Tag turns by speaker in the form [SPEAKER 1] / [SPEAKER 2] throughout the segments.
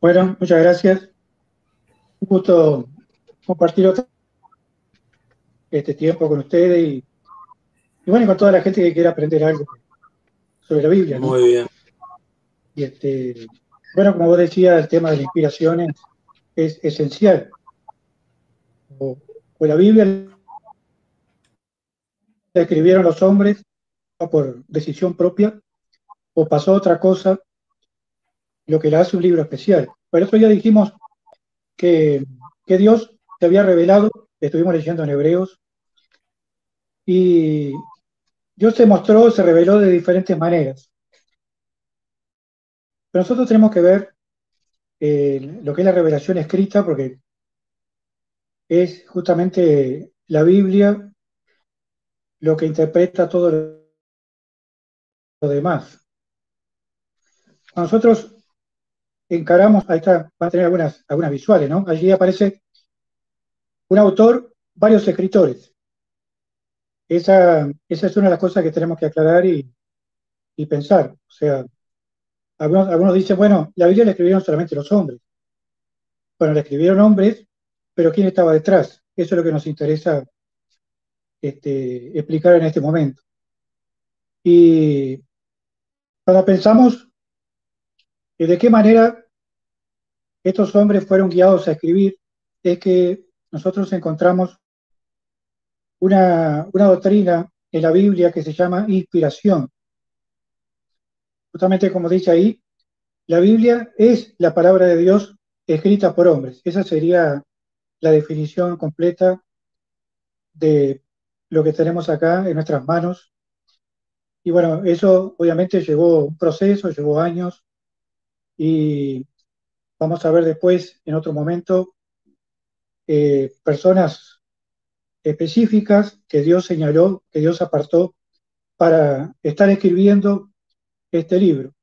[SPEAKER 1] Bueno, muchas gracias. Un gusto compartir otro, este tiempo con ustedes y, bueno, con toda la gente que quiera aprender algo sobre la Biblia.
[SPEAKER 2] Muy bien.
[SPEAKER 1] Y este, bueno, como vos decías, el tema de la inspiración es, esencial. O, la Biblia la escribieron los hombres por decisión propia, o pasó otra cosa, lo que le hace un libro especial. Por eso ya dijimos que, Dios se había revelado, estuvimos leyendo en Hebreos, y Dios se mostró, se reveló de diferentes maneras. Pero nosotros tenemos que ver eh, lo que es la revelación escrita, porque es justamente la Biblia lo que interpreta todo lo demás. Nosotros encaramos, ahí está, van a tener algunas, algunas visuales, ¿no? Allí aparece un autor, varios escritores. Esa, esa es una de las cosas que tenemos que aclarar y, y pensar. O sea, algunos, algunos dicen, bueno, la Biblia la escribieron solamente los hombres. Bueno, la escribieron hombres, pero ¿quién estaba detrás? Eso es lo que nos interesa este, explicar en este momento. Y cuando pensamos de qué manera estos hombres fueron guiados a escribir, es que nosotros encontramos una, una doctrina en la Biblia que se llama inspiración justamente como dice ahí, la Biblia es la palabra de Dios escrita por hombres. Esa sería la definición completa de lo que tenemos acá en nuestras manos. Y bueno, eso obviamente llevó un proceso, llevó años y vamos a ver después, en otro momento, eh, personas específicas que Dios señaló, que Dios apartó para estar escribiendo este libro.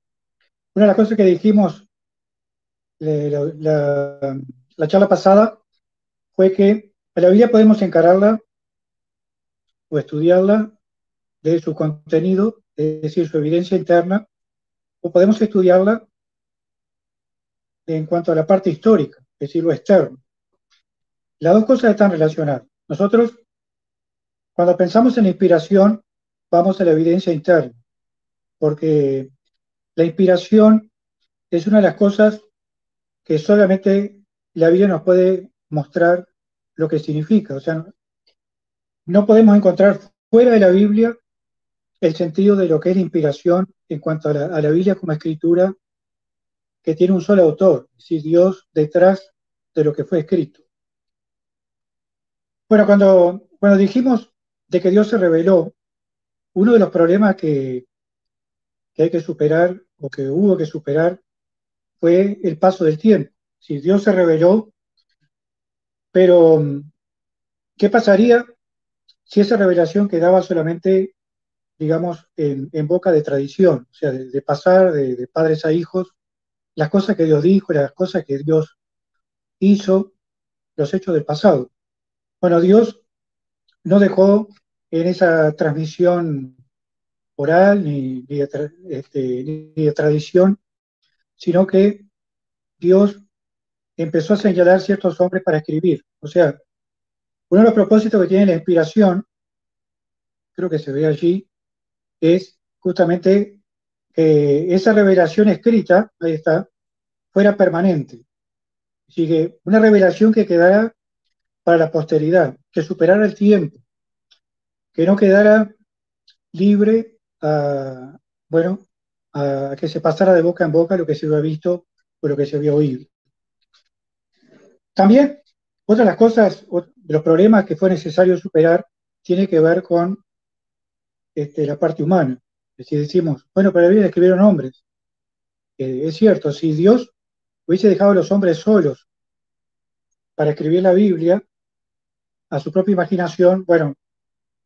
[SPEAKER 1] Una de las cosas que dijimos la, charla pasada fue que la Biblia podemos encararla o estudiarla de su contenido, es decir, su evidencia interna, o podemos estudiarla en cuanto a la parte histórica, es decir, lo externo. Las dos cosas están relacionadas. Nosotros, cuando pensamos en inspiración, vamos a la evidencia interna porque la inspiración es una de las cosas que solamente la Biblia nos puede mostrar lo que significa. O sea, no podemos encontrar fuera de la Biblia el sentido de lo que es la inspiración en cuanto a la, Biblia como escritura que tiene un solo autor, es decir, Dios detrás de lo que fue escrito. Bueno, cuando, dijimos de que Dios se reveló, uno de los problemas que, que hay que superar o que hubo que superar fue el paso del tiempo. Si Dios se reveló, pero ¿qué pasaría si esa revelación quedaba solamente, digamos, en, boca de tradición? O sea, de, pasar de, padres a hijos, las cosas que Dios dijo, las cosas que Dios hizo, los hechos del pasado. Bueno, Dios no dejó en esa transmisión oral ni, este, ni, de, tradición, sino que Dios empezó a señalar ciertos hombres para escribir. O sea, uno de los propósitos que tiene la inspiración, creo que se ve allí, es justamente que esa revelación escrita, ahí está, fuera permanente. Así que una revelación que quedara para la posteridad, que superara el tiempo, que no quedara libre a, bueno, a que se pasara de boca en boca lo que se había visto o lo que se había oído. También, otra de las cosas, de los problemas que fue necesario superar, tiene que ver con este, la parte humana. Decir, decimos, bueno, para la escribieron hombres. es cierto, si Dios hubiese dejado a los hombres solos para escribir la Biblia, a su propia imaginación, bueno,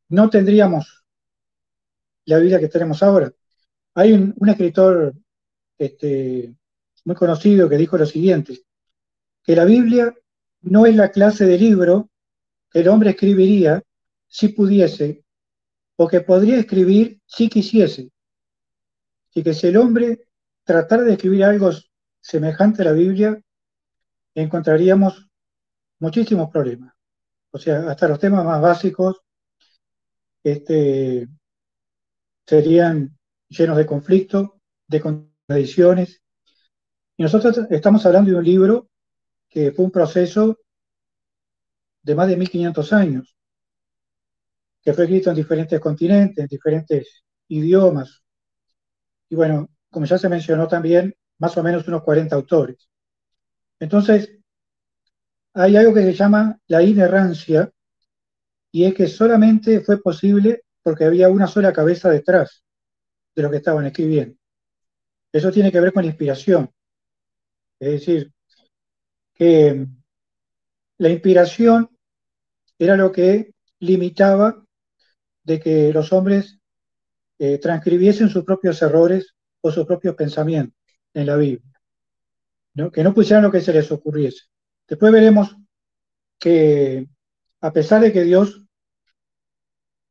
[SPEAKER 1] no tendríamos la Biblia que tenemos ahora. Hay un, escritor este, muy conocido que dijo lo siguiente, que la Biblia no es la clase de libro que el hombre escribiría si pudiese, que podría escribir si quisiese. Y que si el hombre tratara de escribir algo semejante a la Biblia, encontraríamos muchísimos problemas. O sea, hasta los temas más básicos este, serían llenos de conflicto, de contradicciones. Y nosotros estamos hablando de un libro que fue un proceso de más de 1500 años, que fue escrito en diferentes continentes, en diferentes idiomas. Y bueno, como ya se mencionó también, más o menos unos 40 autores. Entonces, hay algo que se llama la inerrancia, y es que solamente fue posible porque había una sola cabeza detrás de lo que estaban escribiendo. Eso tiene que ver con inspiración. Es decir, que la inspiración era lo que limitaba de que los hombres eh, transcribiesen sus propios errores o sus propios pensamientos en la Biblia. Que no pusieran lo que se les ocurriese. Después veremos que a pesar de que Dios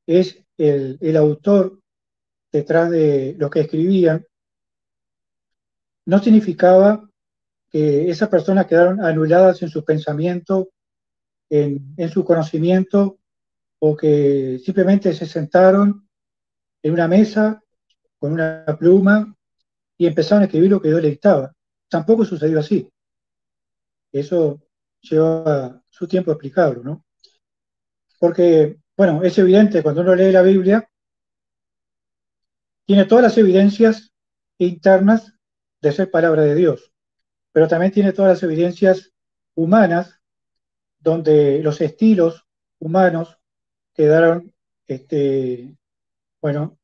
[SPEAKER 1] es el, autor detrás de lo que escribían, no significaba que esas personas quedaron anuladas en su pensamiento, en, en, su conocimiento, o que simplemente se sentaron en una mesa con una pluma y empezaron a escribir lo que Dios les dictaba. Tampoco sucedió así. Eso lleva su tiempo explicarlo, ¿no? Porque, bueno, es evidente cuando uno lee la Biblia, tiene todas las evidencias internas de ser palabra de Dios, pero también tiene todas las evidencias humanas donde los estilos humanos quedaron, este, bueno,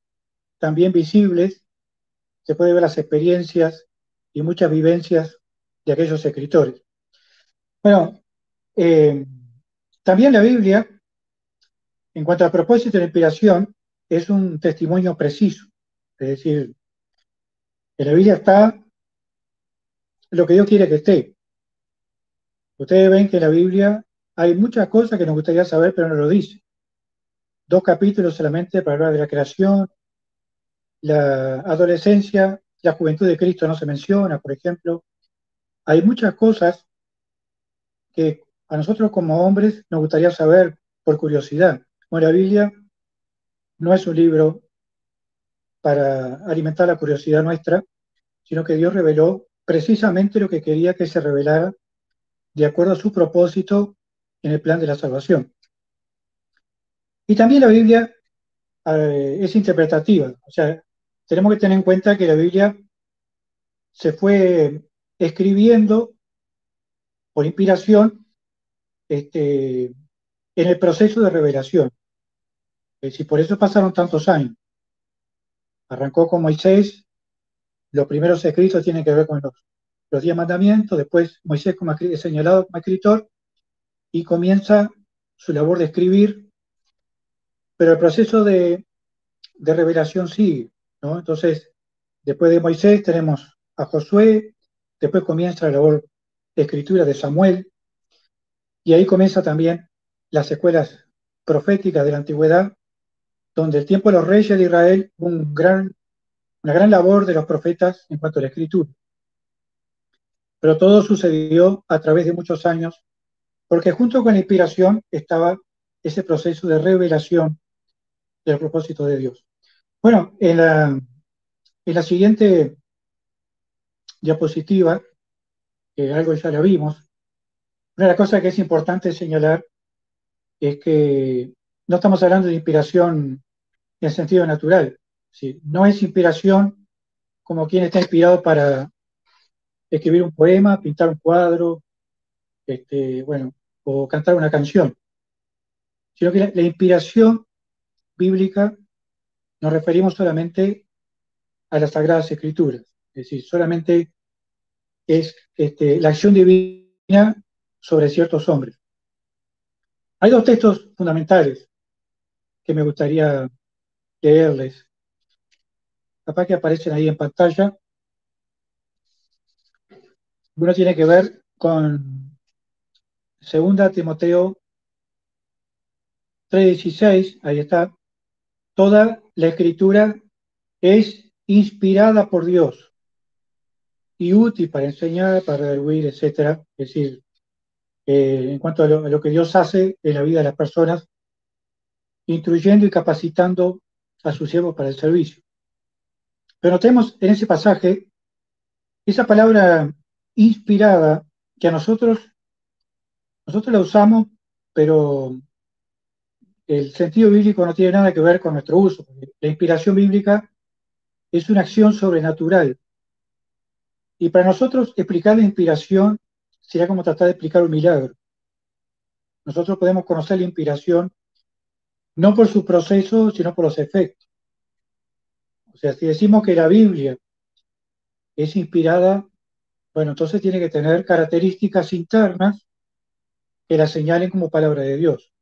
[SPEAKER 1] también visibles, se puede ver las experiencias y muchas vivencias de aquellos escritores. Bueno, eh, también la Biblia, en cuanto al propósito de la inspiración, es un testimonio preciso. Es decir, en la Biblia está lo que Dios quiere que esté. Ustedes ven que en la Biblia hay muchas cosas que nos gustaría saber, pero no lo dice. Dos capítulos solamente para hablar de la creación, la adolescencia, la juventud de Cristo no se menciona, por ejemplo. Hay muchas cosas que a nosotros como hombres nos gustaría saber por curiosidad. Bueno, la Biblia no es un libro para alimentar la curiosidad nuestra, sino que Dios reveló precisamente lo que quería que se revelara de acuerdo a su propósito en el plan de la salvación. Y también la Biblia eh, es interpretativa, o sea, tenemos que tener en cuenta que la Biblia se fue escribiendo por inspiración este, en el proceso de revelación. Es decir, por eso pasaron tantos años. Arrancó con Moisés, los primeros escritos tienen que ver con los, los diez mandamientos, después Moisés como señalado como escritor y comienza su labor de escribir, pero el proceso de, revelación sigue, ¿no? Entonces, después de Moisés tenemos a Josué, después comienza la labor de escritura de Samuel, y ahí comienza también las escuelas proféticas de la antigüedad, donde el tiempo de los reyes de Israel gran, una gran labor de los profetas en cuanto a la escritura. Pero todo sucedió a través de muchos años, porque junto con la inspiración estaba ese proceso de revelación del propósito de Dios. Bueno, en la, en la siguiente diapositiva, algo ya lo vimos, una de las cosas que es importante señalar es que no estamos hablando de inspiración en sentido natural. No es inspiración como quien está inspirado para escribir un poema, pintar un cuadro, este, bueno, o cantar una canción. Sino que la, inspiración bíblica nos referimos solamente a las Sagradas Escrituras. Es decir, solamente es este, la acción divina sobre ciertos hombres. Hay dos textos fundamentales que me gustaría leerles. Capaz que aparecen ahí en pantalla. Uno tiene que ver con 2 Timoteo 3:16, ahí está. Toda la escritura es inspirada por Dios y útil para enseñar, para redarguir, etc. Es decir, eh, en cuanto a lo, que Dios hace en la vida de las personas, instruyendo y capacitando a sus siervos para el servicio. Pero notemos en ese pasaje esa palabra inspirada que a nosotros, nosotros la usamos, pero el sentido bíblico no tiene nada que ver con nuestro uso. La inspiración bíblica es una acción sobrenatural. Y para nosotros explicar la inspiración sería como tratar de explicar un milagro. Nosotros podemos conocer la inspiración no por su proceso, sino por los efectos. O sea, si decimos que la Biblia es inspirada, bueno, entonces tiene que tener características internas que la señalen como palabra de Dios.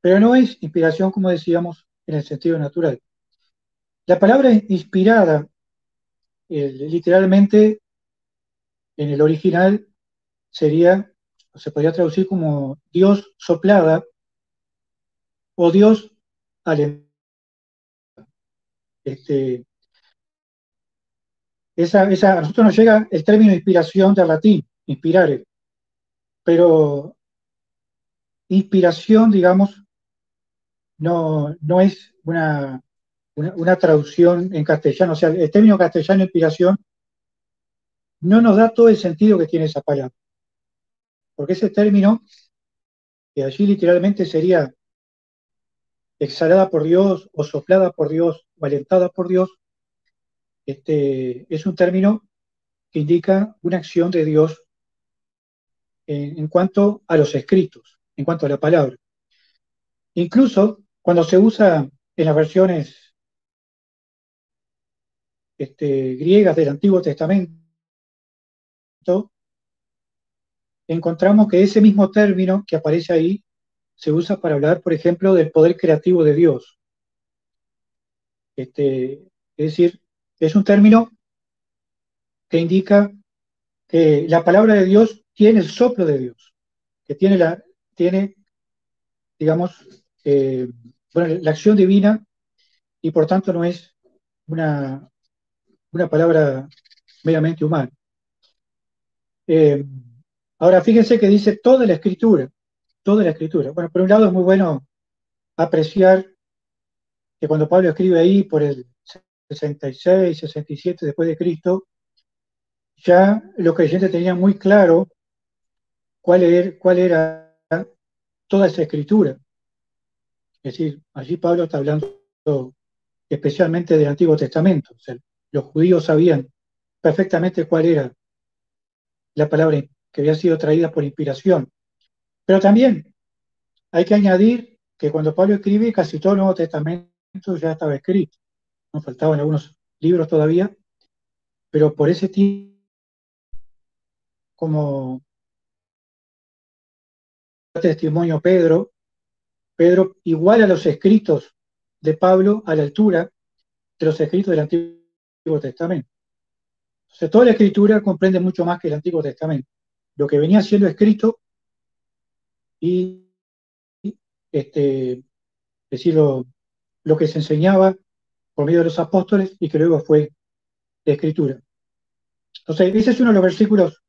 [SPEAKER 1] Pero no es inspiración, como decíamos, en el sentido natural. La palabra inspirada, literalmente, en el original, sería, se podría traducir como Dios soplada o Dios alentada. Este, esa, a nosotros nos llega el término inspiración del latín, inspirare, pero inspiración, digamos, no, no es una, una, traducción en castellano, o sea, el término castellano inspiración no nos da todo el sentido que tiene esa palabra, porque ese término, que allí literalmente sería exhalada por Dios o soplada por Dios o alentada por Dios, este, es un término que indica una acción de Dios en, cuanto a los escritos, en cuanto a la palabra. Incluso cuando se usa en las versiones este, griegas del Antiguo Testamento, encontramos que ese mismo término que aparece ahí se usa para hablar, por ejemplo, del poder creativo de Dios. Este, es decir, es un término que indica que la palabra de Dios tiene el soplo de Dios, que tiene, la, tiene digamos, eh, la acción divina y por tanto no es una, una palabra meramente humana. Eh, ahora, fíjense que dice toda la escritura toda la escritura. Bueno, por un lado es muy bueno apreciar que cuando Pablo escribe ahí por el 66, 67 después de Cristo, ya los creyentes tenían muy claro cuál era, cuál era toda esa escritura. Es decir, allí Pablo está hablando especialmente del Antiguo Testamento. los judíos sabían perfectamente cuál era la palabra que había sido traída por inspiración. Pero también hay que añadir que cuando Pablo escribe, casi todo el Nuevo Testamento ya estaba escrito. Nos faltaban algunos libros todavía, pero por ese tiempo, como testimonio Pedro, Pedro igual a los escritos de Pablo a la altura de los escritos del Antiguo Testamento. Entonces, toda la escritura comprende mucho más que el Antiguo Testamento. Lo que venía siendo escrito y este, decir lo, que se enseñaba por medio de los apóstoles y que luego fue escritura. Entonces, ese es uno de los versículos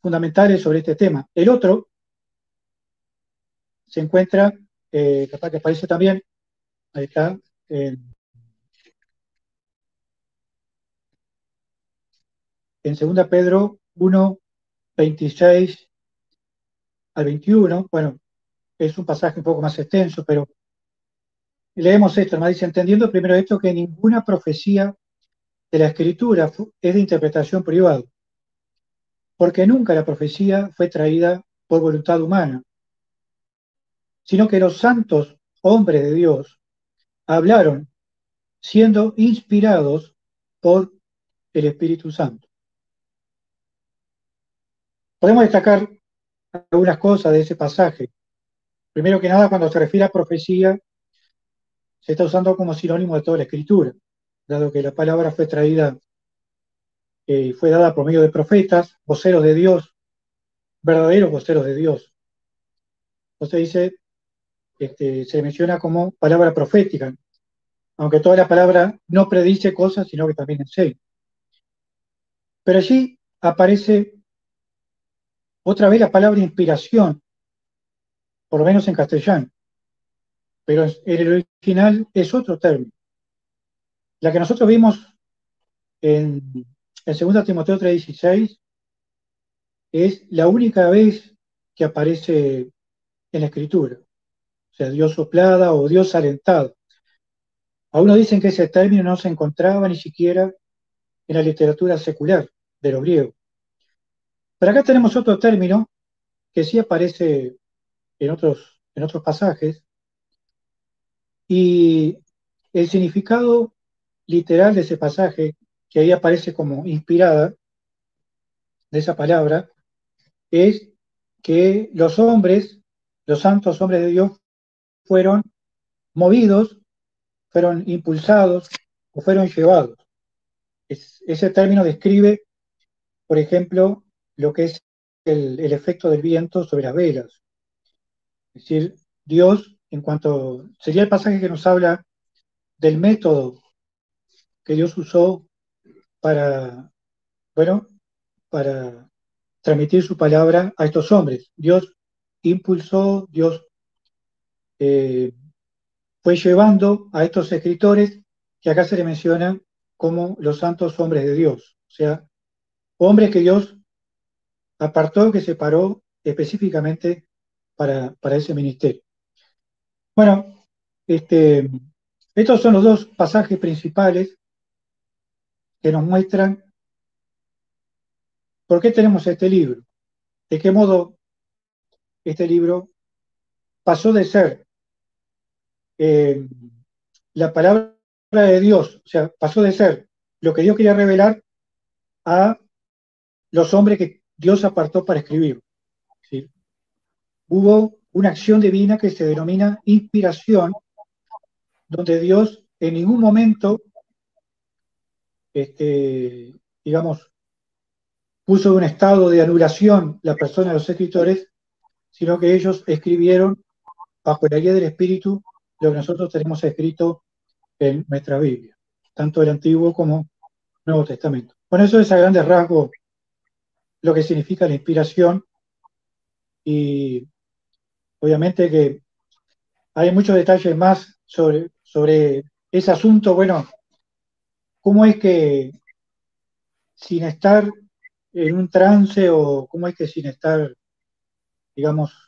[SPEAKER 1] fundamentales sobre este tema. El otro se encuentra, eh, capaz que aparece también, ahí está, en, en 2 Pedro 1, 26 al 21, bueno, es un pasaje un poco más extenso, pero leemos esto, además dice, entendiendo primero esto que ninguna profecía de la escritura es de interpretación privada, porque nunca la profecía fue traída por voluntad humana, sino que los santos hombres de Dios hablaron siendo inspirados por el Espíritu Santo. Podemos destacar algunas cosas de ese pasaje. Primero que nada, cuando se refiere a profecía, se está usando como sinónimo de toda la escritura, dado que la palabra fue traída y eh, fue dada por medio de profetas, voceros de Dios, verdaderos voceros de Dios. Entonces dice, este, se menciona como palabra profética, aunque toda la palabra no predice cosas, sino que también enseña. Pero allí aparece otra vez la palabra inspiración, por lo menos en castellano, pero en el original es otro término. La que nosotros vimos en, en 2 Timoteo 3:16 es la única vez que aparece en la escritura. Sea, Dios soplada o Dios alentado. Algunos dicen que ese término no se encontraba ni siquiera en la literatura secular de los griegos. Pero acá tenemos otro término que sí aparece en otros, en otros pasajes. Y el significado literal de ese pasaje, que ahí aparece como inspirada, de esa palabra, es que los hombres, los santos hombres de Dios, fueron movidos, fueron impulsados o fueron llevados. ese término describe, por ejemplo, lo que es el, efecto del viento sobre las velas. Es decir, Dios, en cuanto, sería el pasaje que nos habla del método que Dios usó para, bueno, para transmitir su palabra a estos hombres. Dios impulsó, Dios eh, fue llevando a estos escritores que acá se le menciona como los santos hombres de Dios, o sea, hombres que Dios apartó, que separó específicamente para, para ese ministerio. Bueno, este, estos son los dos pasajes principales que nos muestran por qué tenemos este libro, de qué modo este libro pasó de ser eh, la palabra de Dios, o sea, pasó de ser lo que Dios quería revelar a los hombres que Dios apartó para escribir. Hubo una acción divina que se denomina inspiración, donde Dios en ningún momento, este, digamos, puso en un estado de anulación la persona de los escritores, sino que ellos escribieron bajo la guía del Espíritu lo que nosotros tenemos escrito en nuestra Biblia, tanto el Antiguo como el Nuevo Testamento. Con eso es a grandes rasgos lo que significa la inspiración y obviamente que hay muchos detalles más sobre, sobre ese asunto. Bueno, ¿cómo es que sin estar en un trance o cómo es que sin estar, digamos,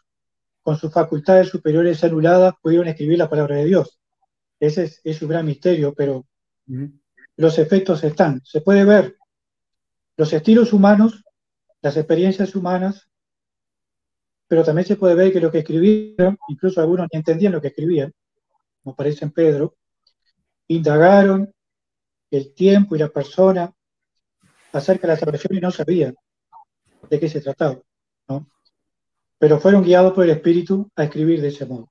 [SPEAKER 1] con sus facultades superiores anuladas pudieron escribir la palabra de Dios? Ese es, es un gran misterio, pero los efectos están. Se puede ver los estilos humanos las experiencias humanas, pero también se puede ver que lo que escribieron, incluso algunos ni entendían lo que escribían, como aparece en Pedro, indagaron el tiempo y la persona acerca de la salvación y no sabían de qué se trataba. Pero fueron guiados por el Espíritu a escribir de ese modo.